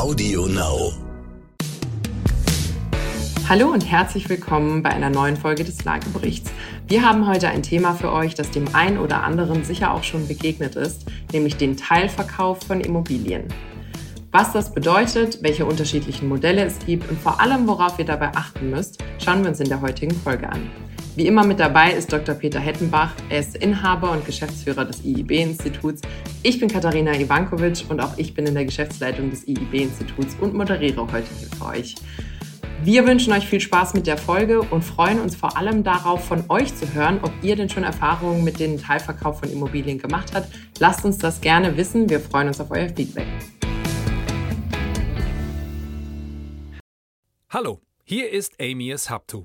Audio Now. Hallo und herzlich willkommen bei einer neuen Folge des Lageberichts. Wir haben heute ein Thema für euch, das dem einen oder anderen sicher auch schon begegnet ist, nämlich den Teilverkauf von Immobilien. Was das bedeutet, welche unterschiedlichen Modelle es gibt und vor allem, worauf ihr dabei achten müsst, schauen wir uns in der heutigen Folge an. Wie immer mit dabei ist Dr. Peter Hettenbach. Er ist Inhaber und Geschäftsführer des IIB-Instituts. Ich bin Katharina Ivankovic und auch ich bin in der Geschäftsleitung des IIB-Instituts und moderiere heute hier für euch. Wir wünschen euch viel Spaß mit der Folge und freuen uns vor allem darauf, von euch zu hören, ob ihr denn schon Erfahrungen mit dem Teilverkauf von Immobilien gemacht habt. Lasst uns das gerne wissen. Wir freuen uns auf euer Feedback. Hallo, hier ist Amy Eshabtu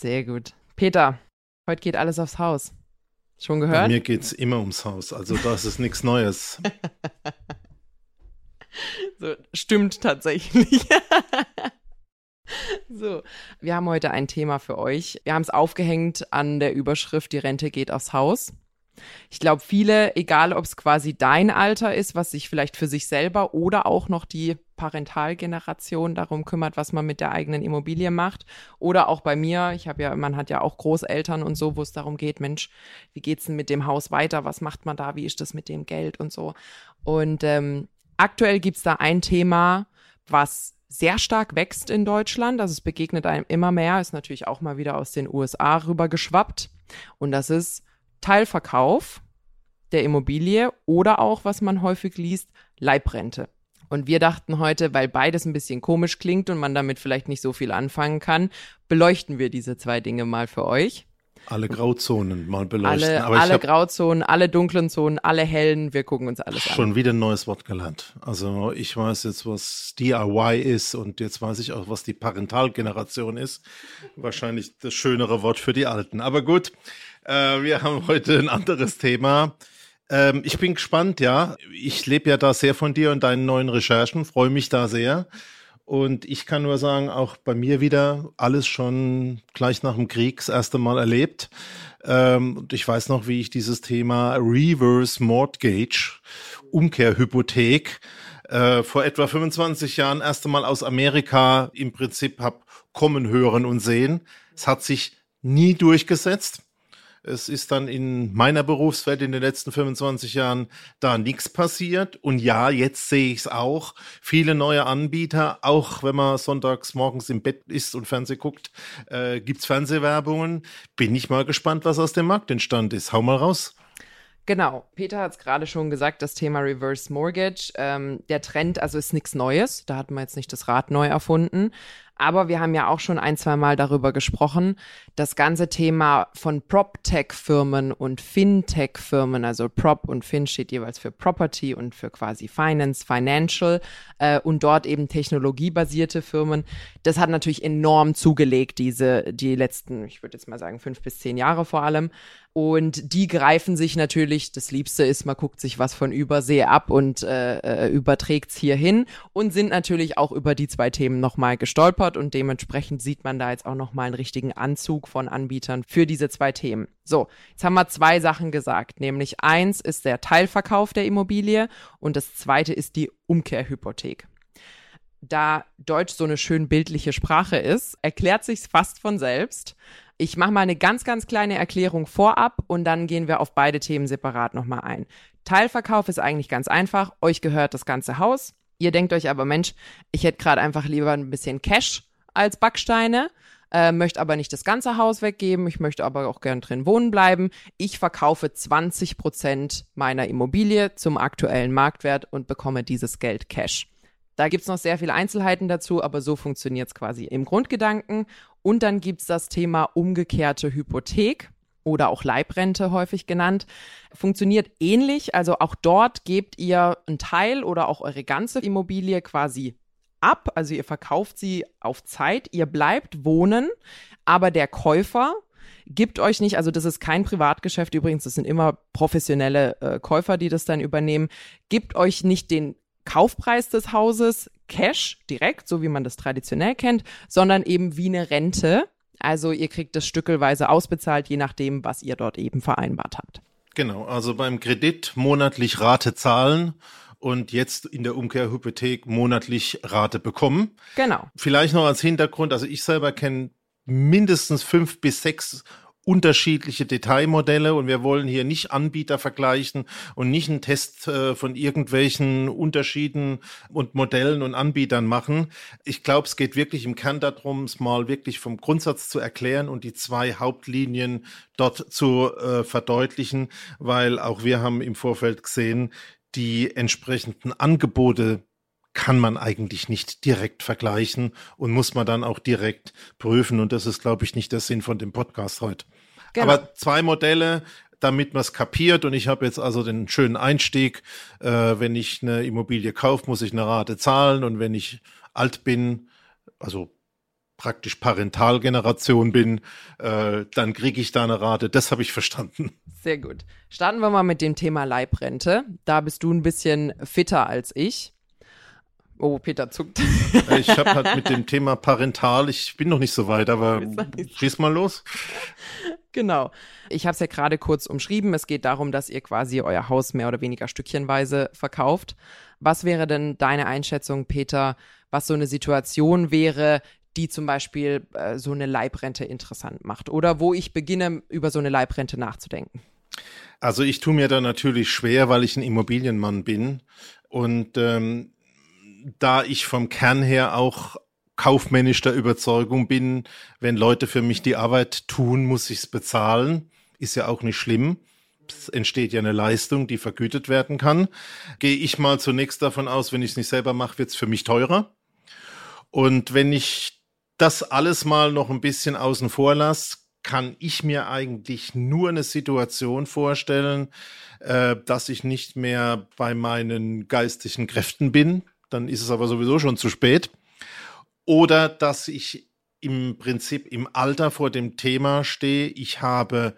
Sehr gut. Peter, heute geht alles aufs Haus. Schon gehört? Bei mir geht es immer ums Haus, also das ist nichts Neues. so, stimmt tatsächlich. so, wir haben heute ein Thema für euch. Wir haben es aufgehängt an der Überschrift Die Rente geht aufs Haus. Ich glaube, viele, egal ob es quasi dein Alter ist, was sich vielleicht für sich selber oder auch noch die Parentalgeneration darum kümmert, was man mit der eigenen Immobilie macht. Oder auch bei mir, ich habe ja, man hat ja auch Großeltern und so, wo es darum geht, Mensch, wie geht's denn mit dem Haus weiter? Was macht man da? Wie ist das mit dem Geld und so? Und ähm, aktuell gibt's da ein Thema, was sehr stark wächst in Deutschland. Also es begegnet einem immer mehr, ist natürlich auch mal wieder aus den USA rüber geschwappt. Und das ist Teilverkauf der Immobilie oder auch, was man häufig liest, Leibrente. Und wir dachten heute, weil beides ein bisschen komisch klingt und man damit vielleicht nicht so viel anfangen kann, beleuchten wir diese zwei Dinge mal für euch. Alle Grauzonen mal beleuchten. Alle, alle Grauzonen, alle dunklen Zonen, alle hellen, wir gucken uns alles an. Schon wieder ein neues Wort gelernt. Also ich weiß jetzt, was DIY ist und jetzt weiß ich auch, was die Parentalgeneration ist. Wahrscheinlich das schönere Wort für die Alten. Aber gut, äh, wir haben heute ein anderes Thema. Ähm, ich bin gespannt, ja. Ich lebe ja da sehr von dir und deinen neuen Recherchen, freue mich da sehr. Und ich kann nur sagen, auch bei mir wieder alles schon gleich nach dem Krieg das erste Mal erlebt. Ähm, und ich weiß noch, wie ich dieses Thema Reverse Mortgage, Umkehrhypothek, äh, vor etwa 25 Jahren erst einmal aus Amerika im Prinzip hab kommen hören und sehen. Es hat sich nie durchgesetzt. Es ist dann in meiner Berufswelt in den letzten 25 Jahren da nichts passiert. Und ja, jetzt sehe ich es auch. Viele neue Anbieter, auch wenn man sonntags morgens im Bett ist und Fernseh guckt, äh, gibt es Fernsehwerbungen. Bin ich mal gespannt, was aus dem Markt entstanden ist. Hau mal raus. Genau, Peter hat es gerade schon gesagt, das Thema Reverse Mortgage. Ähm, der Trend, also ist nichts Neues, da hat man jetzt nicht das Rad neu erfunden. Aber wir haben ja auch schon ein, zwei Mal darüber gesprochen, das ganze Thema von PropTech-Firmen und Fintech-Firmen, also Prop und Fin steht jeweils für Property und für quasi Finance, Financial äh, und dort eben technologiebasierte Firmen. Das hat natürlich enorm zugelegt, diese, die letzten, ich würde jetzt mal sagen, fünf bis zehn Jahre vor allem. Und die greifen sich natürlich, das Liebste ist, man guckt sich was von Übersee ab und äh, äh überträgt es hier hin und sind natürlich auch über die zwei Themen nochmal gestolpert und dementsprechend sieht man da jetzt auch nochmal einen richtigen Anzug von Anbietern für diese zwei Themen. So, jetzt haben wir zwei Sachen gesagt, nämlich eins ist der Teilverkauf der Immobilie und das zweite ist die Umkehrhypothek da Deutsch so eine schön bildliche Sprache ist, erklärt sich's fast von selbst. Ich mache mal eine ganz, ganz kleine Erklärung vorab und dann gehen wir auf beide Themen separat nochmal ein. Teilverkauf ist eigentlich ganz einfach. Euch gehört das ganze Haus. Ihr denkt euch aber, Mensch, ich hätte gerade einfach lieber ein bisschen Cash als Backsteine, äh, möchte aber nicht das ganze Haus weggeben. Ich möchte aber auch gern drin wohnen bleiben. Ich verkaufe 20 Prozent meiner Immobilie zum aktuellen Marktwert und bekomme dieses Geld Cash. Da gibt's noch sehr viele Einzelheiten dazu, aber so funktioniert's quasi im Grundgedanken. Und dann gibt's das Thema umgekehrte Hypothek oder auch Leibrente häufig genannt. Funktioniert ähnlich, also auch dort gebt ihr einen Teil oder auch eure ganze Immobilie quasi ab, also ihr verkauft sie auf Zeit, ihr bleibt wohnen, aber der Käufer gibt euch nicht, also das ist kein Privatgeschäft übrigens, das sind immer professionelle äh, Käufer, die das dann übernehmen, gibt euch nicht den Kaufpreis des Hauses Cash direkt, so wie man das traditionell kennt, sondern eben wie eine Rente. Also ihr kriegt das stückelweise ausbezahlt, je nachdem, was ihr dort eben vereinbart habt. Genau, also beim Kredit monatlich Rate zahlen und jetzt in der Umkehrhypothek monatlich Rate bekommen. Genau. Vielleicht noch als Hintergrund, also ich selber kenne mindestens fünf bis sechs unterschiedliche Detailmodelle und wir wollen hier nicht Anbieter vergleichen und nicht einen Test äh, von irgendwelchen Unterschieden und Modellen und Anbietern machen. Ich glaube, es geht wirklich im Kern darum, es mal wirklich vom Grundsatz zu erklären und die zwei Hauptlinien dort zu äh, verdeutlichen, weil auch wir haben im Vorfeld gesehen, die entsprechenden Angebote kann man eigentlich nicht direkt vergleichen und muss man dann auch direkt prüfen. Und das ist, glaube ich, nicht der Sinn von dem Podcast heute. Genau. Aber zwei Modelle, damit man es kapiert. Und ich habe jetzt also den schönen Einstieg. Äh, wenn ich eine Immobilie kaufe, muss ich eine Rate zahlen. Und wenn ich alt bin, also praktisch Parentalgeneration bin, äh, dann kriege ich da eine Rate. Das habe ich verstanden. Sehr gut. Starten wir mal mit dem Thema Leibrente. Da bist du ein bisschen fitter als ich. Oh, Peter zuckt. Ich habe halt mit dem Thema parental, ich bin noch nicht so weit, aber schieß mal los. Genau. Ich habe es ja gerade kurz umschrieben. Es geht darum, dass ihr quasi euer Haus mehr oder weniger stückchenweise verkauft. Was wäre denn deine Einschätzung, Peter, was so eine Situation wäre, die zum Beispiel äh, so eine Leibrente interessant macht? Oder wo ich beginne, über so eine Leibrente nachzudenken? Also ich tue mir da natürlich schwer, weil ich ein Immobilienmann bin. Und ähm, da ich vom Kern her auch kaufmännisch der Überzeugung bin, wenn Leute für mich die Arbeit tun, muss ich es bezahlen. Ist ja auch nicht schlimm. Es entsteht ja eine Leistung, die vergütet werden kann. Gehe ich mal zunächst davon aus, wenn ich es nicht selber mache, wird es für mich teurer. Und wenn ich das alles mal noch ein bisschen außen vor lasse, kann ich mir eigentlich nur eine Situation vorstellen, äh, dass ich nicht mehr bei meinen geistigen Kräften bin, dann ist es aber sowieso schon zu spät. Oder dass ich im Prinzip im Alter vor dem Thema stehe, ich habe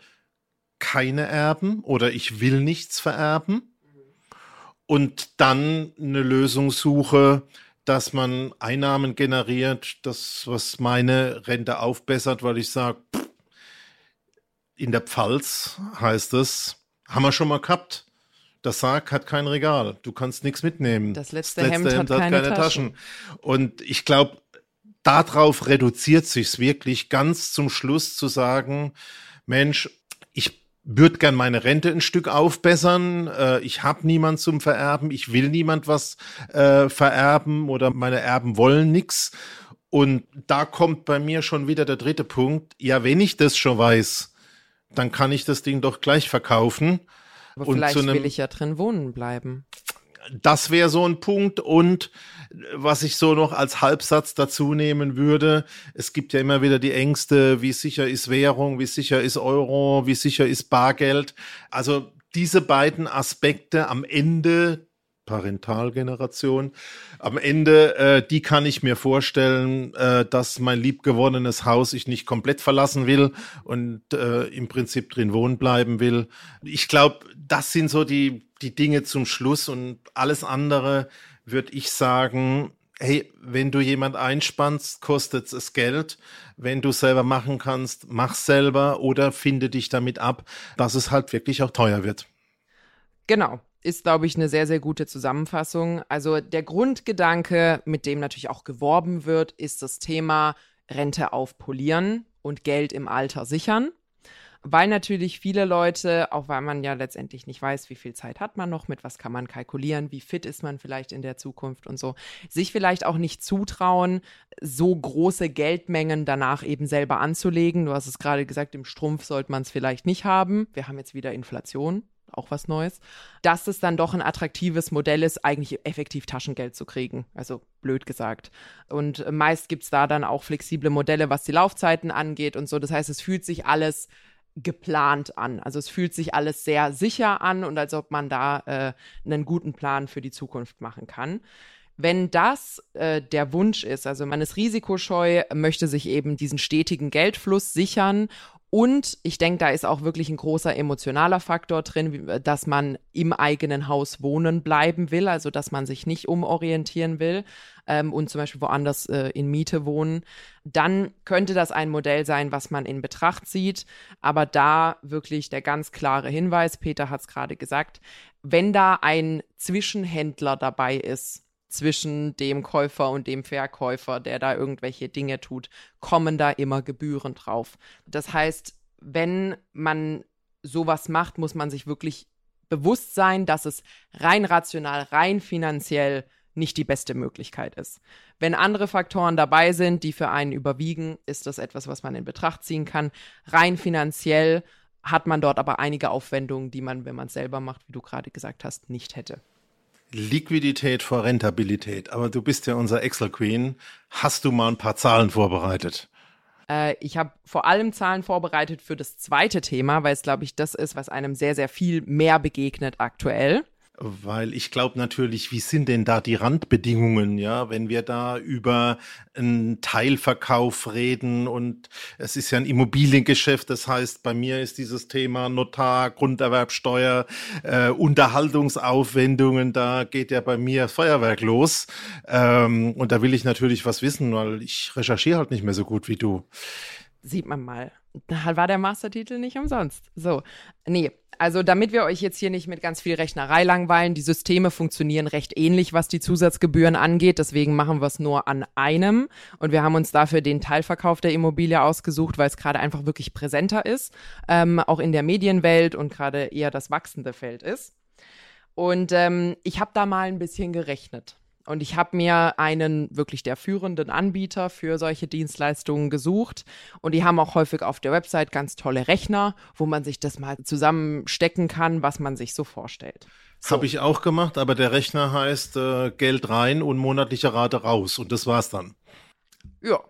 keine Erben oder ich will nichts vererben und dann eine Lösung suche, dass man Einnahmen generiert, das, was meine Rente aufbessert, weil ich sage, in der Pfalz heißt es, haben wir schon mal gehabt. Das Sarg hat kein Regal. Du kannst nichts mitnehmen. Das letzte, das letzte Hemd, Hemd, hat, keine, keine Taschen. Taschen. Und ich glaube, darauf reduziert sich's wirklich ganz zum Schluss zu sagen, Mensch, ich würde gern meine Rente ein Stück aufbessern. Äh, ich habe niemand zum Vererben. Ich will niemand was äh, vererben oder meine Erben wollen nix. Und da kommt bei mir schon wieder der dritte Punkt. Ja, wenn ich das schon weiß, dann kann ich das Ding doch gleich verkaufen aber und vielleicht will ich ja drin wohnen bleiben. Das wäre so ein Punkt. Und was ich so noch als Halbsatz dazu nehmen würde, es gibt ja immer wieder die Ängste, wie sicher ist Währung, wie sicher ist Euro, wie sicher ist Bargeld. Also diese beiden Aspekte am Ende Parentalgeneration. Am Ende, äh, die kann ich mir vorstellen, äh, dass mein liebgewonnenes Haus ich nicht komplett verlassen will und äh, im Prinzip drin wohnen bleiben will. Ich glaube, das sind so die, die Dinge zum Schluss und alles andere würde ich sagen, hey, wenn du jemand einspannst, kostet es Geld. Wenn du selber machen kannst, mach selber oder finde dich damit ab, dass es halt wirklich auch teuer wird. Genau ist, glaube ich, eine sehr, sehr gute Zusammenfassung. Also der Grundgedanke, mit dem natürlich auch geworben wird, ist das Thema Rente aufpolieren und Geld im Alter sichern. Weil natürlich viele Leute, auch weil man ja letztendlich nicht weiß, wie viel Zeit hat man noch, mit was kann man kalkulieren, wie fit ist man vielleicht in der Zukunft und so, sich vielleicht auch nicht zutrauen, so große Geldmengen danach eben selber anzulegen. Du hast es gerade gesagt, im Strumpf sollte man es vielleicht nicht haben. Wir haben jetzt wieder Inflation auch was Neues, dass es dann doch ein attraktives Modell ist, eigentlich effektiv Taschengeld zu kriegen. Also blöd gesagt. Und meist gibt es da dann auch flexible Modelle, was die Laufzeiten angeht und so. Das heißt, es fühlt sich alles geplant an. Also es fühlt sich alles sehr sicher an und als ob man da äh, einen guten Plan für die Zukunft machen kann. Wenn das äh, der Wunsch ist, also man ist risikoscheu, möchte sich eben diesen stetigen Geldfluss sichern und ich denke, da ist auch wirklich ein großer emotionaler Faktor drin, dass man im eigenen Haus wohnen bleiben will, also dass man sich nicht umorientieren will ähm, und zum Beispiel woanders äh, in Miete wohnen. Dann könnte das ein Modell sein, was man in Betracht zieht. Aber da wirklich der ganz klare Hinweis, Peter hat es gerade gesagt, wenn da ein Zwischenhändler dabei ist, zwischen dem Käufer und dem Verkäufer, der da irgendwelche Dinge tut, kommen da immer Gebühren drauf. Das heißt, wenn man sowas macht, muss man sich wirklich bewusst sein, dass es rein rational, rein finanziell nicht die beste Möglichkeit ist. Wenn andere Faktoren dabei sind, die für einen überwiegen, ist das etwas, was man in Betracht ziehen kann. Rein finanziell hat man dort aber einige Aufwendungen, die man, wenn man es selber macht, wie du gerade gesagt hast, nicht hätte. Liquidität vor Rentabilität. Aber du bist ja unser Excel Queen. Hast du mal ein paar Zahlen vorbereitet? Äh, ich habe vor allem Zahlen vorbereitet für das zweite Thema, weil es, glaube ich, das ist, was einem sehr, sehr viel mehr begegnet aktuell. Weil ich glaube natürlich, wie sind denn da die Randbedingungen, ja, wenn wir da über einen Teilverkauf reden und es ist ja ein Immobiliengeschäft, das heißt, bei mir ist dieses Thema Notar, Grunderwerbsteuer, äh, Unterhaltungsaufwendungen, da geht ja bei mir Feuerwerk los. Ähm, und da will ich natürlich was wissen, weil ich recherchiere halt nicht mehr so gut wie du. Sieht man mal. Da war der Mastertitel nicht umsonst. So, nee, also damit wir euch jetzt hier nicht mit ganz viel Rechnerei langweilen, die Systeme funktionieren recht ähnlich, was die Zusatzgebühren angeht. Deswegen machen wir es nur an einem. Und wir haben uns dafür den Teilverkauf der Immobilie ausgesucht, weil es gerade einfach wirklich präsenter ist, ähm, auch in der Medienwelt und gerade eher das wachsende Feld ist. Und ähm, ich habe da mal ein bisschen gerechnet. Und ich habe mir einen wirklich der führenden Anbieter für solche Dienstleistungen gesucht. Und die haben auch häufig auf der Website ganz tolle Rechner, wo man sich das mal zusammenstecken kann, was man sich so vorstellt. So. Habe ich auch gemacht, aber der Rechner heißt äh, Geld rein und monatliche Rate raus. Und das war's dann. Ja,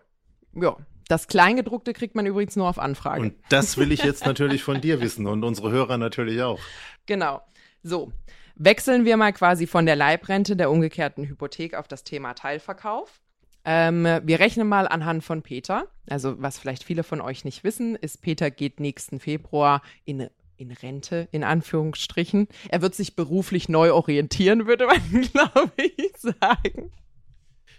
ja. Das Kleingedruckte kriegt man übrigens nur auf Anfrage. Und das will ich jetzt natürlich von dir wissen und unsere Hörer natürlich auch. Genau. So, Wechseln wir mal quasi von der Leibrente der umgekehrten Hypothek auf das Thema Teilverkauf. Ähm, wir rechnen mal anhand von Peter. Also, was vielleicht viele von euch nicht wissen, ist, Peter geht nächsten Februar in in Rente, in Anführungsstrichen. Er wird sich beruflich neu orientieren, würde man, glaube ich, sagen.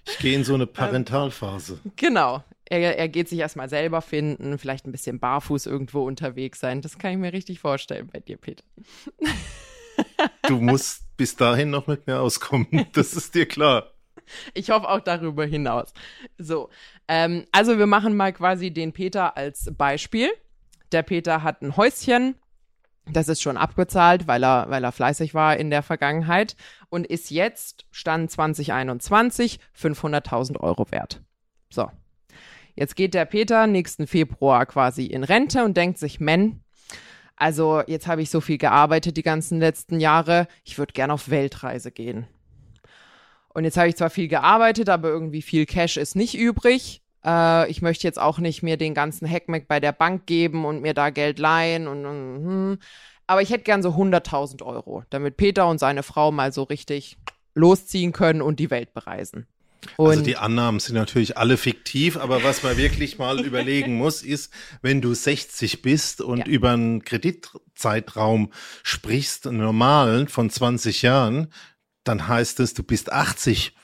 Ich gehe in so eine Parentalphase. Ähm, genau. Er, er geht sich erstmal selber finden, vielleicht ein bisschen barfuß irgendwo unterwegs sein. Das kann ich mir richtig vorstellen bei dir, Peter. Du musst bis dahin noch mit mir auskommen. Das ist dir klar. Ich hoffe auch darüber hinaus. So, ähm, also wir machen mal quasi den Peter als Beispiel. Der Peter hat ein Häuschen, das ist schon abgezahlt, weil er, weil er fleißig war in der Vergangenheit und ist jetzt, Stand 2021, 500.000 Euro wert. So. Jetzt geht der Peter nächsten Februar quasi in Rente und denkt sich, Men, also jetzt habe ich so viel gearbeitet die ganzen letzten Jahre, ich würde gern auf Weltreise gehen. Und jetzt habe ich zwar viel gearbeitet, aber irgendwie viel Cash ist nicht übrig. Äh, ich möchte jetzt auch nicht mir den ganzen Hackmack bei der Bank geben und mir da Geld leihen und, und hm. aber ich hätte gern so 100.000 Euro, damit Peter und seine Frau mal so richtig losziehen können und die Welt bereisen. Also Und also die Annahmen sind natürlich alle fiktiv, aber was man wirklich mal überlegen muss, ist, wenn du 60 bist und ja. über einen Kreditzeitraum sprichst, einen normalen von 20 Jahren, dann heißt es, du bist 80.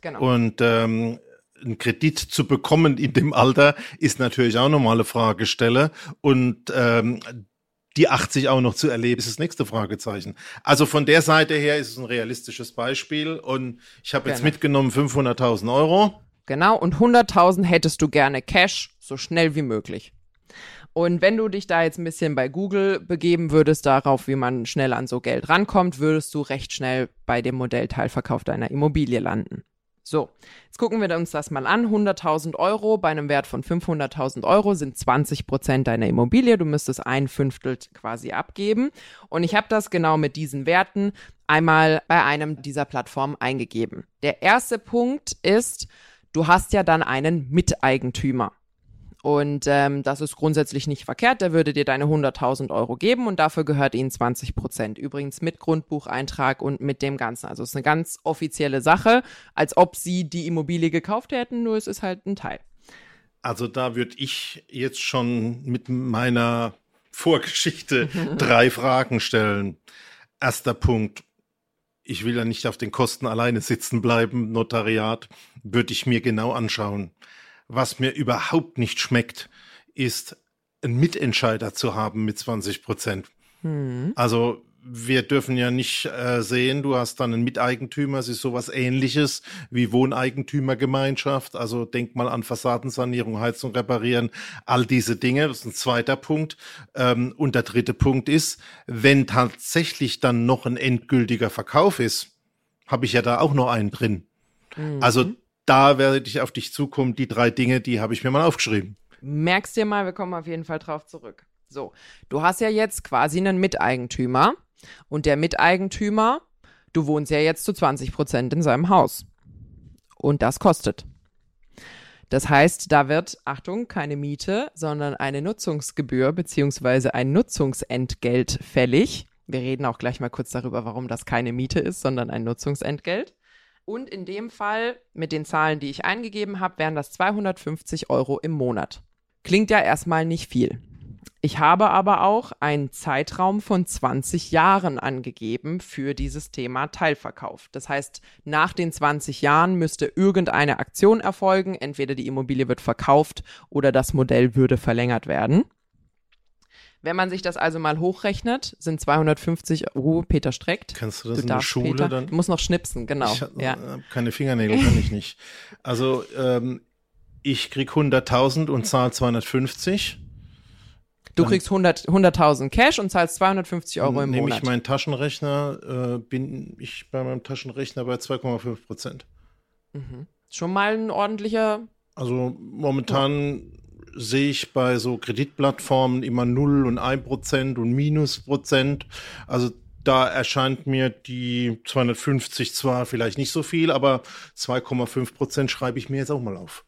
Genau. Und ähm, einen Kredit zu bekommen in dem Alter ist natürlich auch nochmal eine Fragestelle. Und ähm, die 80 auch noch zu erleben, ist das nächste Fragezeichen. Also von der Seite her ist es ein realistisches Beispiel und ich habe jetzt genau. mitgenommen 500.000 Euro. Genau, und 100.000 hättest du gerne Cash, so schnell wie möglich. Und wenn du dich da jetzt ein bisschen bei Google begeben würdest, darauf, wie man schnell an so Geld rankommt, würdest du recht schnell bei dem Modell Teilverkauf deiner Immobilie landen. So, jetzt gucken wir uns das mal an. 100.000 Euro bei einem Wert von 500.000 Euro sind 20 Prozent deiner Immobilie. Du müsstest ein Fünftel quasi abgeben. Und ich habe das genau mit diesen Werten einmal bei einem dieser Plattformen eingegeben. Der erste Punkt ist, du hast ja dann einen Miteigentümer. Und ähm, das ist grundsätzlich nicht verkehrt. Der würde dir deine 100.000 Euro geben und dafür gehört ihnen 20 Prozent. Übrigens mit Grundbucheintrag und mit dem Ganzen. Also es ist eine ganz offizielle Sache, als ob sie die Immobilie gekauft hätten, nur es ist halt ein Teil. Also da würde ich jetzt schon mit meiner Vorgeschichte drei Fragen stellen. Erster Punkt. Ich will ja nicht auf den Kosten alleine sitzen bleiben, Notariat, würde ich mir genau anschauen. Was mir überhaupt nicht schmeckt, ist einen Mitentscheider zu haben mit 20 Prozent. Mhm. Also wir dürfen ja nicht äh, sehen, du hast dann einen Miteigentümer, es ist sowas ähnliches wie Wohneigentümergemeinschaft. Also denk mal an Fassadensanierung, Heizung reparieren, all diese Dinge. Das ist ein zweiter Punkt. Ähm, und der dritte Punkt ist, wenn tatsächlich dann noch ein endgültiger Verkauf ist, habe ich ja da auch noch einen drin. Mhm. Also da werde ich auf dich zukommen. Die drei Dinge, die habe ich mir mal aufgeschrieben. Merkst dir mal, wir kommen auf jeden Fall drauf zurück. So, du hast ja jetzt quasi einen Miteigentümer und der Miteigentümer, du wohnst ja jetzt zu 20 Prozent in seinem Haus. Und das kostet. Das heißt, da wird, Achtung, keine Miete, sondern eine Nutzungsgebühr beziehungsweise ein Nutzungsentgelt fällig. Wir reden auch gleich mal kurz darüber, warum das keine Miete ist, sondern ein Nutzungsentgelt. Und in dem Fall, mit den Zahlen, die ich eingegeben habe, wären das 250 Euro im Monat. Klingt ja erstmal nicht viel. Ich habe aber auch einen Zeitraum von 20 Jahren angegeben für dieses Thema Teilverkauf. Das heißt, nach den 20 Jahren müsste irgendeine Aktion erfolgen. Entweder die Immobilie wird verkauft oder das Modell würde verlängert werden. Wenn man sich das also mal hochrechnet, sind 250 Euro, Peter streckt. Kannst du das du in der Schule Peter, dann? Du musst noch schnipsen, genau. Ich hab, ja. keine Fingernägel, kann ich nicht. Also, ähm, ich krieg 100.000 und zahle 250. Du dann kriegst 100.000 100 Cash und zahlst 250 Euro im Monat. Nehme ich meinen Taschenrechner, äh, bin ich bei meinem Taschenrechner bei 2,5 Prozent. Mhm. Schon mal ein ordentlicher. Also momentan sehe ich bei so Kreditplattformen immer 0 und 1 Prozent und Minus Prozent. Also da erscheint mir die 250 zwar vielleicht nicht so viel, aber 2,5 Prozent schreibe ich mir jetzt auch mal auf.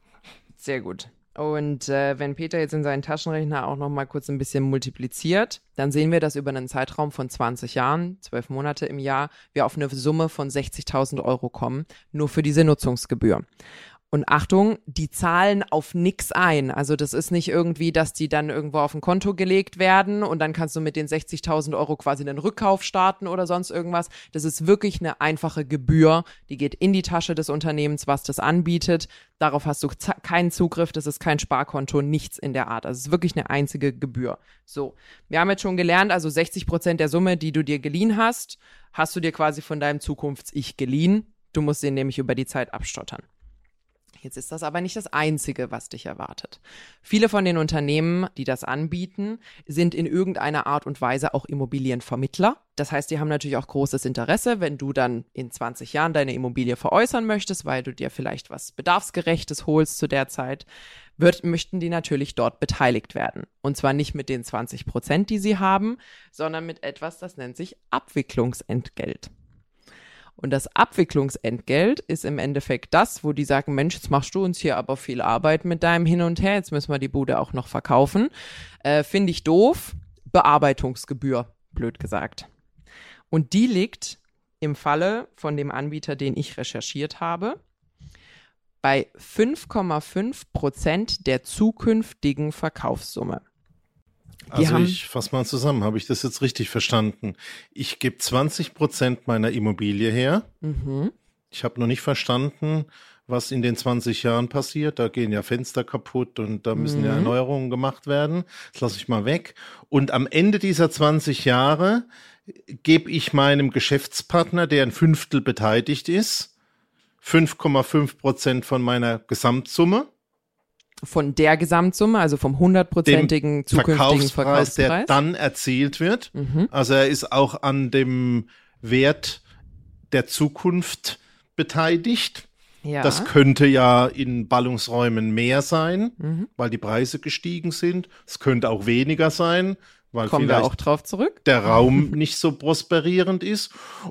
Sehr gut. Und äh, wenn Peter jetzt in seinen Taschenrechner auch noch mal kurz ein bisschen multipliziert, dann sehen wir, dass über einen Zeitraum von 20 Jahren, 12 Monate im Jahr, wir auf eine Summe von 60.000 Euro kommen, nur für diese Nutzungsgebühr. Und Achtung, die zahlen auf nix ein. Also das ist nicht irgendwie, dass die dann irgendwo auf ein Konto gelegt werden und dann kannst du mit den 60.000 Euro quasi einen Rückkauf starten oder sonst irgendwas. Das ist wirklich eine einfache Gebühr. Die geht in die Tasche des Unternehmens, was das anbietet. Darauf hast du keinen Zugriff. Das ist kein Sparkonto, nichts in der Art. Also es ist wirklich eine einzige Gebühr. So. Wir haben jetzt schon gelernt, also 60 Prozent der Summe, die du dir geliehen hast, hast du dir quasi von deinem Zukunfts-Ich geliehen. Du musst den nämlich über die Zeit abstottern. Jetzt ist das aber nicht das Einzige, was dich erwartet. Viele von den Unternehmen, die das anbieten, sind in irgendeiner Art und Weise auch Immobilienvermittler. Das heißt, die haben natürlich auch großes Interesse, wenn du dann in 20 Jahren deine Immobilie veräußern möchtest, weil du dir vielleicht was Bedarfsgerechtes holst zu der Zeit, wird, möchten die natürlich dort beteiligt werden. Und zwar nicht mit den 20 Prozent, die sie haben, sondern mit etwas, das nennt sich Abwicklungsentgelt. Und das Abwicklungsentgelt ist im Endeffekt das, wo die sagen, Mensch, jetzt machst du uns hier aber viel Arbeit mit deinem Hin und Her, jetzt müssen wir die Bude auch noch verkaufen. Äh, Finde ich doof. Bearbeitungsgebühr, blöd gesagt. Und die liegt im Falle von dem Anbieter, den ich recherchiert habe, bei 5,5 Prozent der zukünftigen Verkaufssumme. Also ich fasse mal zusammen, habe ich das jetzt richtig verstanden? Ich gebe 20 Prozent meiner Immobilie her. Mhm. Ich habe noch nicht verstanden, was in den 20 Jahren passiert. Da gehen ja Fenster kaputt und da müssen mhm. ja Erneuerungen gemacht werden. Das lasse ich mal weg. Und am Ende dieser 20 Jahre gebe ich meinem Geschäftspartner, der ein Fünftel beteiligt ist, 5,5 Prozent von meiner Gesamtsumme von der Gesamtsumme, also vom hundertprozentigen zukünftigen Verkaufspreis, Verkaufspreis, der dann erzielt wird. Mhm. Also er ist auch an dem Wert der Zukunft beteiligt. Ja. Das könnte ja in Ballungsräumen mehr sein, mhm. weil die Preise gestiegen sind. Es könnte auch weniger sein, weil Kommen wir vielleicht auch drauf zurück. der Raum nicht so prosperierend ist.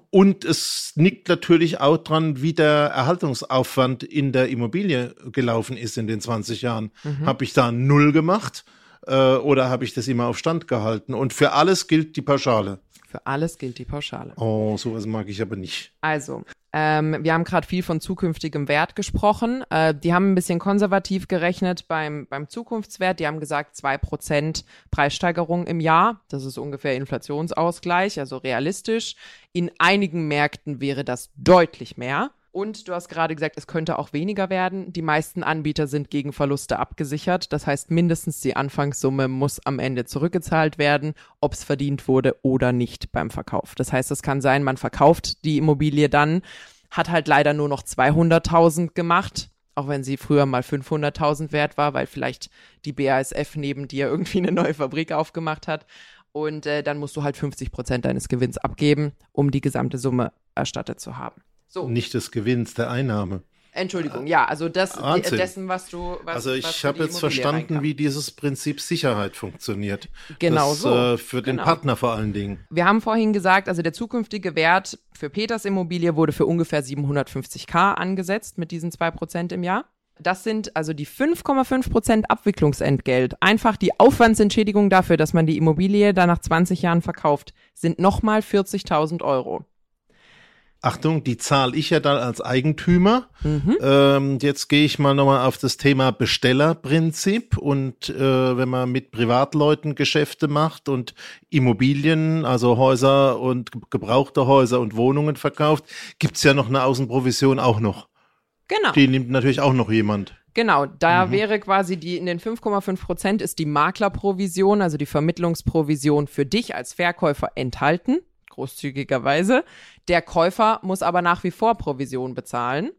Und es nickt natürlich auch dran, wie der Erhaltungsaufwand in der Immobilie gelaufen ist in den 20 Jahren. Mhm. Habe ich da null gemacht äh, oder habe ich das immer auf Stand gehalten? Und für alles gilt die Pauschale. Für alles gilt die Pauschale. Oh, sowas mag ich aber nicht. Also, ähm, wir haben gerade viel von zukünftigem Wert gesprochen. Äh, die haben ein bisschen konservativ gerechnet beim, beim Zukunftswert. Die haben gesagt 2% Preissteigerung im Jahr. Das ist ungefähr Inflationsausgleich, also realistisch. In einigen Märkten wäre das deutlich mehr. Und du hast gerade gesagt, es könnte auch weniger werden. Die meisten Anbieter sind gegen Verluste abgesichert. Das heißt, mindestens die Anfangssumme muss am Ende zurückgezahlt werden, ob es verdient wurde oder nicht beim Verkauf. Das heißt, es kann sein, man verkauft die Immobilie dann, hat halt leider nur noch 200.000 gemacht, auch wenn sie früher mal 500.000 wert war, weil vielleicht die BASF neben dir irgendwie eine neue Fabrik aufgemacht hat. Und äh, dann musst du halt 50 Prozent deines Gewinns abgeben, um die gesamte Summe erstattet zu haben. So. Nicht des Gewinns, der Einnahme. Entschuldigung, ja, also das Wahnsinn. dessen, was du. Was, Also ich habe jetzt verstanden, reinkam. wie dieses Prinzip Sicherheit funktioniert. Genau das, so. Äh, für den Genau. Partner vor allen Dingen. Wir haben vorhin gesagt, also der zukünftige Wert für Peters Immobilie wurde für ungefähr 750k angesetzt mit diesen 2% im Jahr. Das sind also die 5,5% Abwicklungsentgelt. Einfach die Aufwandsentschädigung dafür, dass man die Immobilie dann nach 20 Jahren verkauft, sind nochmal 40.000 Euro. Achtung, die zahle ich ja dann als Eigentümer. Mhm. Ähm, jetzt gehe ich mal nochmal auf das Thema Bestellerprinzip und äh, wenn man mit Privatleuten Geschäfte macht und Immobilien, also Häuser und ge- gebrauchte Häuser und Wohnungen verkauft, gibt's ja noch eine Außenprovision auch noch. Genau. Die nimmt natürlich auch noch jemand. Genau, da wäre quasi die in den 5,5 Prozent ist die Maklerprovision, also die Vermittlungsprovision für dich als Verkäufer enthalten, großzügigerweise. Der Käufer muss aber nach wie vor Provision bezahlen.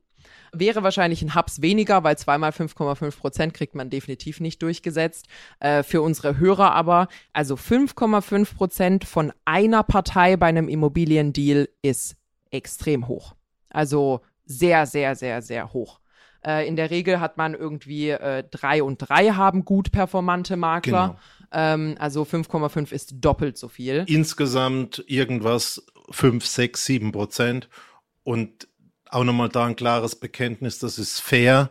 Wäre wahrscheinlich ein Haps weniger, weil zweimal 5,5 Prozent kriegt man definitiv nicht durchgesetzt. Äh, für unsere Hörer aber, also 5,5 Prozent von einer Partei bei einem Immobiliendeal ist extrem hoch. Also sehr, sehr, sehr, sehr hoch. Äh, in der Regel hat man irgendwie äh, drei und drei haben gut performante Makler. Ähm, also 5,5 ist doppelt so viel. Insgesamt irgendwas 5, 6, 7 Prozent. Und auch nochmal da ein klares Bekenntnis, das ist fair,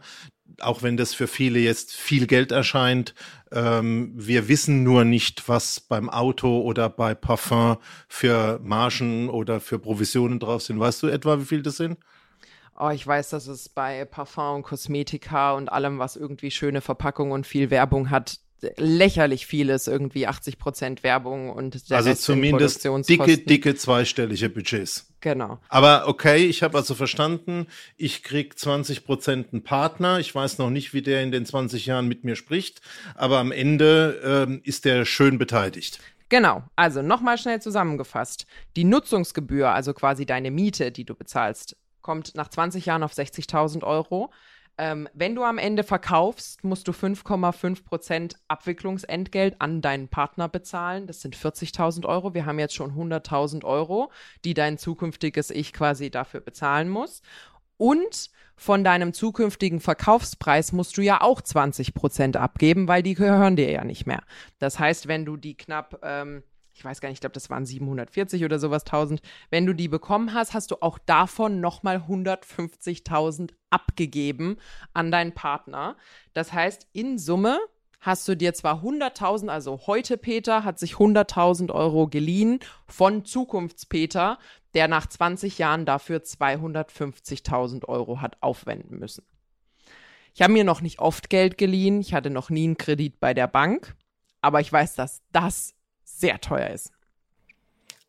auch wenn das für viele jetzt viel Geld erscheint. Ähm, wir wissen nur nicht, was beim Auto oder bei Parfum für Margen oder für Provisionen drauf sind. Weißt du etwa, wie viel das sind? Oh, ich weiß, dass es bei Parfum und Kosmetika und allem, was irgendwie schöne Verpackung und viel Werbung hat, lächerlich viel ist, irgendwie 80 Prozent Werbung und der also Rest zumindest dicke, dicke zweistellige Budgets. Genau. Aber okay, ich habe also verstanden, ich krieg 20 Prozent einen Partner. Ich weiß noch nicht, wie der in den 20 Jahren mit mir spricht, aber am Ende ähm, ist der schön beteiligt. Genau, also nochmal schnell zusammengefasst. Die Nutzungsgebühr, also quasi deine Miete, die du bezahlst, kommt nach 20 Jahren auf 60.000 Euro. Ähm, wenn du am Ende verkaufst, musst du 5,5 Prozent Abwicklungsentgelt an deinen Partner bezahlen. Das sind 40.000 Euro. Wir haben jetzt schon 100.000 Euro, die dein zukünftiges Ich quasi dafür bezahlen muss. Und von deinem zukünftigen Verkaufspreis musst du ja auch 20 Prozent abgeben, weil die gehören dir ja nicht mehr. Das heißt, wenn du die knapp, ähm, ich weiß gar nicht, ich glaube, das waren 740 oder sowas 1000, wenn du die bekommen hast, hast du auch davon nochmal 150.000 abgegeben an deinen Partner. Das heißt, in Summe hast du dir zwar 100.000, also heute Peter hat sich 100.000 Euro geliehen von Zukunftspeter, der nach 20 Jahren dafür 250.000 Euro hat aufwenden müssen. Ich habe mir noch nicht oft Geld geliehen, ich hatte noch nie einen Kredit bei der Bank, aber ich weiß, dass das sehr teuer ist.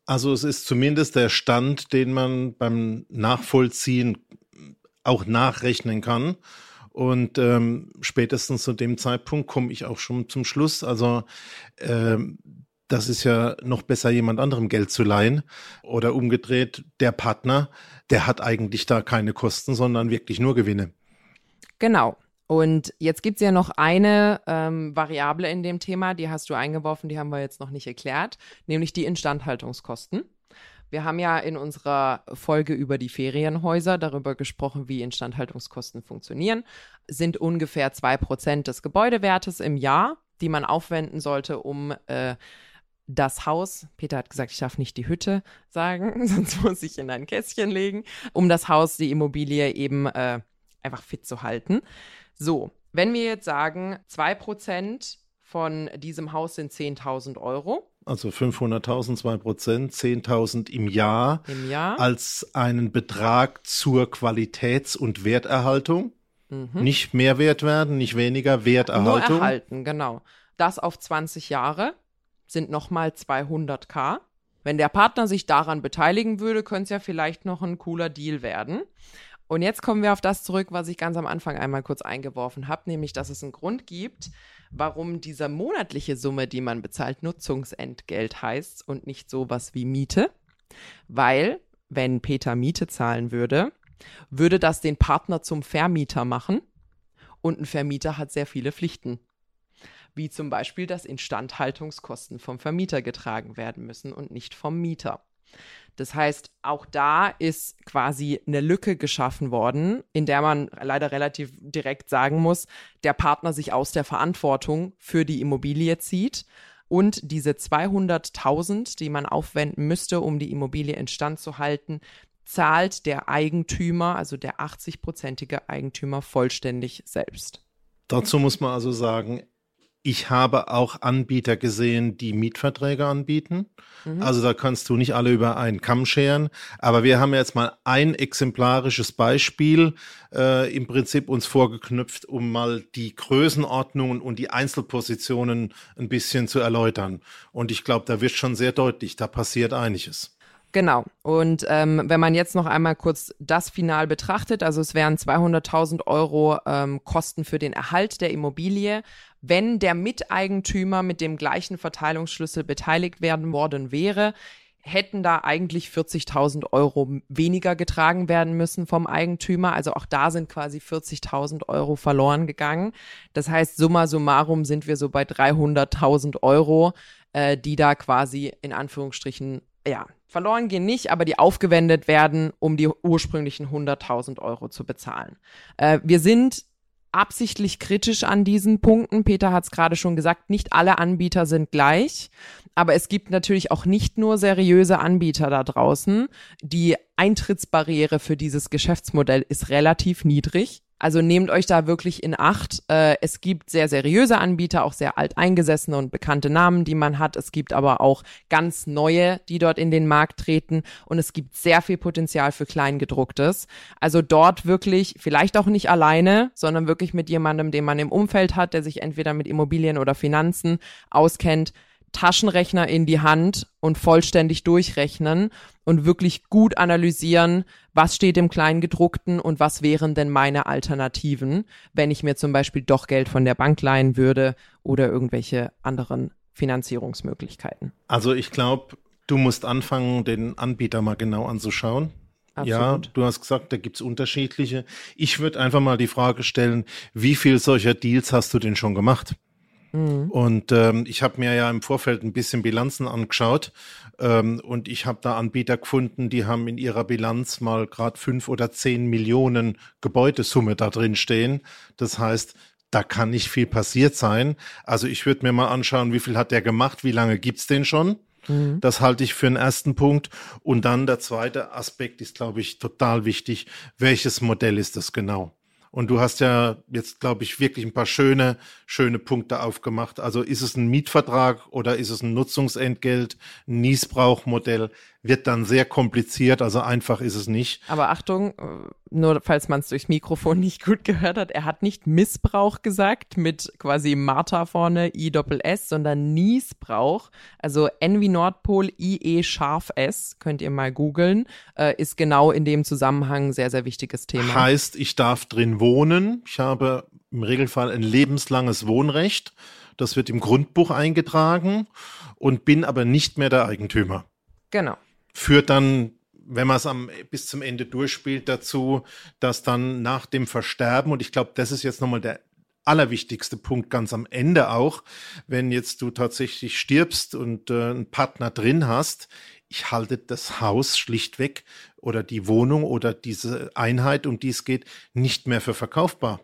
Also es ist zumindest der Stand, den man beim Nachvollziehen auch nachrechnen kann. Und ähm, spätestens zu dem Zeitpunkt komme ich auch schon zum Schluss. Also ähm, das ist ja noch besser, jemand anderem Geld zu leihen. Oder umgedreht, der Partner, der hat eigentlich da keine Kosten, sondern wirklich nur Gewinne. Genau. Und jetzt gibt's ja noch eine ähm, Variable in dem Thema, die hast du eingeworfen, die haben wir jetzt noch nicht erklärt, nämlich die Instandhaltungskosten. Wir haben ja in unserer Folge über die Ferienhäuser darüber gesprochen, wie Instandhaltungskosten funktionieren. Sind ungefähr zwei Prozent des Gebäudewertes im Jahr, die man aufwenden sollte, um äh, das Haus, Peter hat gesagt, ich darf nicht die Hütte sagen, sonst muss ich in ein Kästchen legen, um das Haus, die Immobilie eben äh, einfach fit zu halten. So, wenn wir jetzt sagen, 2% von diesem Haus sind 10.000 Euro. Also 500.000, 2 Prozent, 10.000 im Jahr. Im Jahr. Als einen Betrag zur Qualitäts- und Werterhaltung. Mhm. Nicht mehr wert werden, nicht weniger Werterhaltung. Nur erhalten, genau. Das auf 20 Jahre sind nochmal 200k. Wenn der Partner sich daran beteiligen würde, könnte es ja vielleicht noch ein cooler Deal werden. Und jetzt kommen wir auf das zurück, was ich ganz am Anfang einmal kurz eingeworfen habe, nämlich dass es einen Grund gibt, warum diese monatliche Summe, die man bezahlt, Nutzungsentgelt heißt und nicht sowas wie Miete. Weil, wenn Peter Miete zahlen würde, würde das den Partner zum Vermieter machen und ein Vermieter hat sehr viele Pflichten wie zum Beispiel, dass Instandhaltungskosten vom Vermieter getragen werden müssen und nicht vom Mieter. Das heißt, auch da ist quasi eine Lücke geschaffen worden, in der man leider relativ direkt sagen muss, der Partner sich aus der Verantwortung für die Immobilie zieht und diese 200.000, die man aufwenden müsste, um die Immobilie instand zu halten, zahlt der Eigentümer, also der 80-prozentige Eigentümer vollständig selbst. Dazu muss man also sagen, ich habe auch Anbieter gesehen, die Mietverträge anbieten. Mhm. Also da kannst du nicht alle über einen Kamm scheren. Aber wir haben jetzt mal ein exemplarisches Beispiel äh, im Prinzip uns vorgeknüpft, um mal die Größenordnungen und die Einzelpositionen ein bisschen zu erläutern. Und ich glaube, da wird schon sehr deutlich, da passiert einiges. Genau. Und ähm, wenn man jetzt noch einmal kurz das Final betrachtet, also es wären 200.000 Euro ähm, Kosten für den Erhalt der Immobilie, wenn der Miteigentümer mit dem gleichen Verteilungsschlüssel beteiligt werden worden wäre, hätten da eigentlich 40.000 Euro weniger getragen werden müssen vom Eigentümer. Also auch da sind quasi 40.000 Euro verloren gegangen. Das heißt, summa summarum sind wir so bei 300.000 Euro, äh, die da quasi in Anführungsstrichen, ja, verloren gehen nicht, aber die aufgewendet werden, um die ursprünglichen 100.000 Euro zu bezahlen. Äh, wir sind absichtlich kritisch an diesen Punkten. Peter hat es gerade schon gesagt, nicht alle Anbieter sind gleich, aber es gibt natürlich auch nicht nur seriöse Anbieter da draußen. Die Eintrittsbarriere für dieses Geschäftsmodell ist relativ niedrig. Also nehmt euch da wirklich in Acht. Äh, es gibt sehr seriöse Anbieter, auch sehr alteingesessene und bekannte Namen, die man hat. Es gibt aber auch ganz neue, die dort in den Markt treten. Und es gibt sehr viel Potenzial für Kleingedrucktes. Also dort wirklich, vielleicht auch nicht alleine, sondern wirklich mit jemandem, den man im Umfeld hat, der sich entweder mit Immobilien oder Finanzen auskennt, Taschenrechner in die Hand und vollständig durchrechnen und wirklich gut analysieren, was steht im Kleingedruckten und was wären denn meine Alternativen, wenn ich mir zum Beispiel doch Geld von der Bank leihen würde oder irgendwelche anderen Finanzierungsmöglichkeiten. Also ich glaube, du musst anfangen, den Anbieter mal genau anzuschauen. Absolut. Ja, du hast gesagt, da gibt's unterschiedliche. Ich würde einfach mal die Frage stellen, wie viel solcher Deals hast du denn schon gemacht? Mhm. Und ähm, ich habe mir ja im Vorfeld ein bisschen Bilanzen angeschaut ähm, und ich habe da Anbieter gefunden, die haben in ihrer Bilanz mal gerade fünf oder zehn Millionen Gebäudesumme da drin stehen. Das heißt, da kann nicht viel passiert sein. Also ich würde mir mal anschauen, wie viel hat der gemacht, wie lange gibt's den schon? Mhm. Das halte ich für einen ersten Punkt. Und dann der zweite Aspekt ist, glaube ich, total wichtig. Welches Modell ist das genau? Und du hast ja jetzt, glaube ich, wirklich ein paar schöne, schöne Punkte aufgemacht. Also ist es ein Mietvertrag oder ist es ein Nutzungsentgelt, ein Niesbrauchmodell? Wird dann sehr kompliziert, also einfach ist es nicht. Aber Achtung, äh, nur falls man es durchs Mikrofon nicht gut gehört hat, er hat nicht Missbrauch gesagt mit quasi Martha vorne, I Doppel S, sondern Niesbrauch, also N wie Nordpol, I E scharf S, könnt ihr mal googeln, äh, ist genau in dem Zusammenhang sehr, sehr wichtiges Thema. Heißt, ich darf drin wohnen, ich habe im Regelfall ein lebenslanges Wohnrecht, das wird im Grundbuch eingetragen und bin aber nicht mehr der Eigentümer. Genau führt dann wenn man es bis zum Ende durchspielt, dazu, dass dann nach dem Versterben, und ich glaube, das ist jetzt nochmal der allerwichtigste Punkt ganz am Ende auch, wenn jetzt du tatsächlich stirbst und äh, einen Partner drin hast, ich halte das Haus schlichtweg oder die Wohnung oder diese Einheit, um die es geht, nicht mehr für verkaufbar.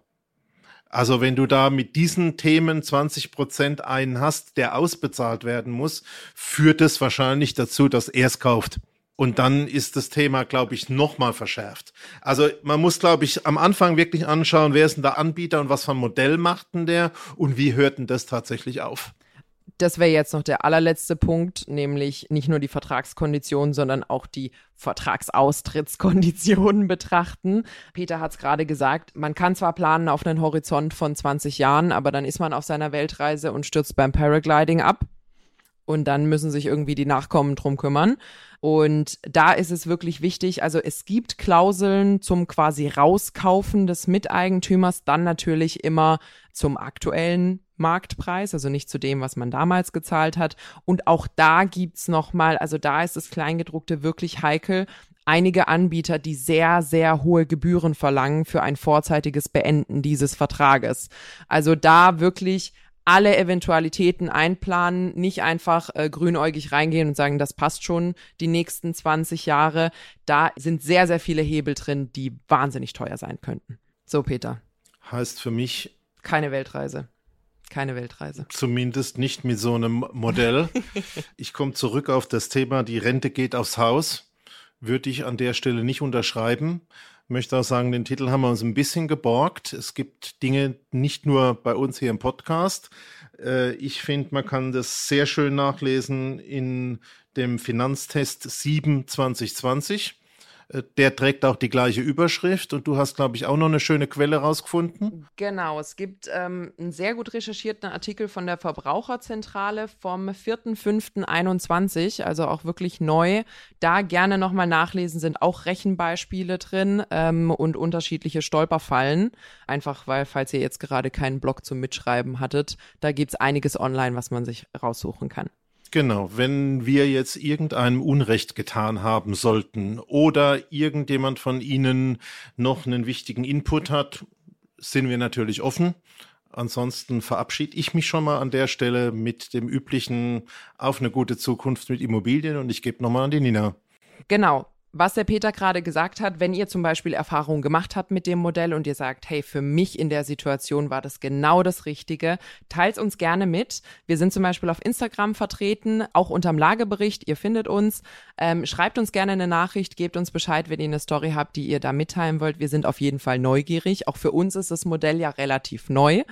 Also wenn du da mit diesen Themen 20 Prozent einen hast, der ausbezahlt werden muss, führt es wahrscheinlich dazu, dass er es kauft. Und dann ist das Thema, glaube ich, nochmal verschärft. Also man muss, glaube ich, am Anfang wirklich anschauen, wer ist denn der Anbieter und was für ein Modell macht denn der und wie hört denn das tatsächlich auf? Das wäre jetzt noch der allerletzte Punkt, nämlich nicht nur die Vertragskonditionen, sondern auch die Vertragsaustrittskonditionen betrachten. Peter hat es gerade gesagt, man kann zwar planen auf einen Horizont von 20 Jahren, aber dann ist man auf seiner Weltreise und stürzt beim Paragliding ab. Und dann müssen sich irgendwie die Nachkommen drum kümmern. Und da ist es wirklich wichtig, also es gibt Klauseln zum quasi Rauskaufen des Miteigentümers, dann natürlich immer zum aktuellen Marktpreis, also nicht zu dem, was man damals gezahlt hat. Und auch da gibt's nochmal, also da ist das Kleingedruckte wirklich heikel. Einige Anbieter, die sehr, sehr hohe Gebühren verlangen für ein vorzeitiges Beenden dieses Vertrages. Also da wirklich alle Eventualitäten einplanen, nicht einfach äh, grünäugig reingehen und sagen, das passt schon die nächsten 20 Jahre. Da sind sehr, sehr viele Hebel drin, die wahnsinnig teuer sein könnten. So, Peter. Heißt für mich. Keine Weltreise. Keine Weltreise. Zumindest nicht mit so einem Modell. ich komme zurück auf das Thema, die Rente geht aufs Haus. Würde ich an der Stelle nicht unterschreiben möchte auch sagen, den Titel haben wir uns ein bisschen geborgt. Es gibt Dinge nicht nur bei uns hier im Podcast. Äh, ich finde, man kann das sehr schön nachlesen in dem Finanztest 7 2020. Äh, der trägt auch die gleiche Überschrift und du hast, glaube ich, auch noch eine schöne Quelle rausgefunden. Genau, es gibt ähm, einen sehr gut recherchierten Artikel von der Verbraucherzentrale vom 4.5.21, also auch wirklich neu. Da gerne nochmal nachlesen, sind auch Rechenbeispiele drin ähm, und unterschiedliche Stolperfallen. Einfach weil, falls ihr jetzt gerade keinen Blog zum Mitschreiben hattet, da gibt es einiges online, was man sich raussuchen kann. Genau, wenn wir jetzt irgendeinem Unrecht getan haben sollten oder irgendjemand von Ihnen noch einen wichtigen Input hat, sind wir natürlich offen. Ansonsten verabschiede ich mich schon mal an der Stelle mit dem üblichen auf eine gute Zukunft mit Immobilien und ich gebe nochmal an die Nina. Genau was der Peter gerade gesagt hat, wenn ihr zum Beispiel Erfahrungen gemacht habt mit dem Modell und ihr sagt, hey, für mich in der Situation war das genau das Richtige, teilt uns gerne mit. Wir sind zum Beispiel auf Instagram vertreten, auch unterm Lagebericht. Ihr findet uns. Ähm, schreibt uns gerne eine Nachricht, gebt uns Bescheid, wenn ihr eine Story habt, die ihr da mitteilen wollt. Wir sind auf jeden Fall neugierig. Auch für uns ist das Modell ja relativ neu.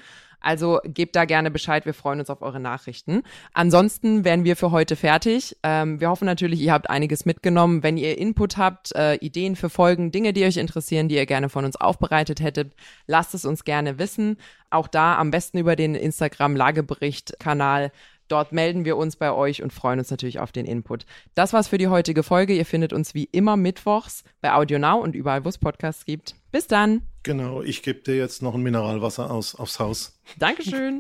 Also gebt da gerne Bescheid. Wir freuen uns auf eure Nachrichten. Ansonsten wären wir für heute fertig. Ähm, wir hoffen natürlich, ihr habt einiges mitgenommen. Wenn ihr Input habt, äh, Ideen für Folgen, Dinge, die euch interessieren, die ihr gerne von uns aufbereitet hättet, lasst es uns gerne wissen. Auch da am besten über den Instagram-Lagebericht-Kanal. Dort melden wir uns bei euch und freuen uns natürlich auf den Input. Das war's für die heutige Folge. Ihr findet uns wie immer mittwochs bei AudioNow und überall, wo es Podcasts gibt. Bis dann. Genau, ich gebe dir jetzt noch ein Mineralwasser aus, aufs Haus. Dankeschön.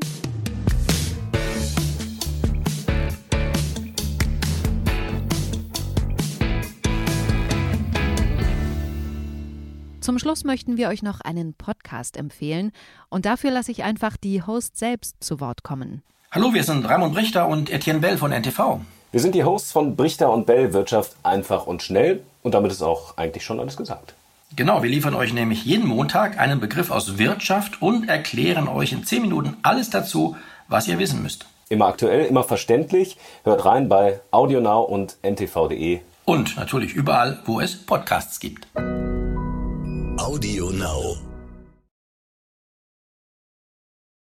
Zum Schluss möchten wir euch noch einen Podcast empfehlen und dafür lasse ich einfach die Host selbst zu Wort kommen. Hallo, wir sind Raimund Brichter und Etienne Bell von NTV. Wir sind die Hosts von Brichter und Bell Wirtschaft einfach und schnell und damit ist auch eigentlich schon alles gesagt. Genau, wir liefern euch nämlich jeden Montag einen Begriff aus Wirtschaft und erklären euch in 10 Minuten alles dazu, was ihr wissen müsst. Immer aktuell, immer verständlich. Hört rein bei AudioNow und ntv.de. Und natürlich überall, wo es Podcasts gibt. AudioNow.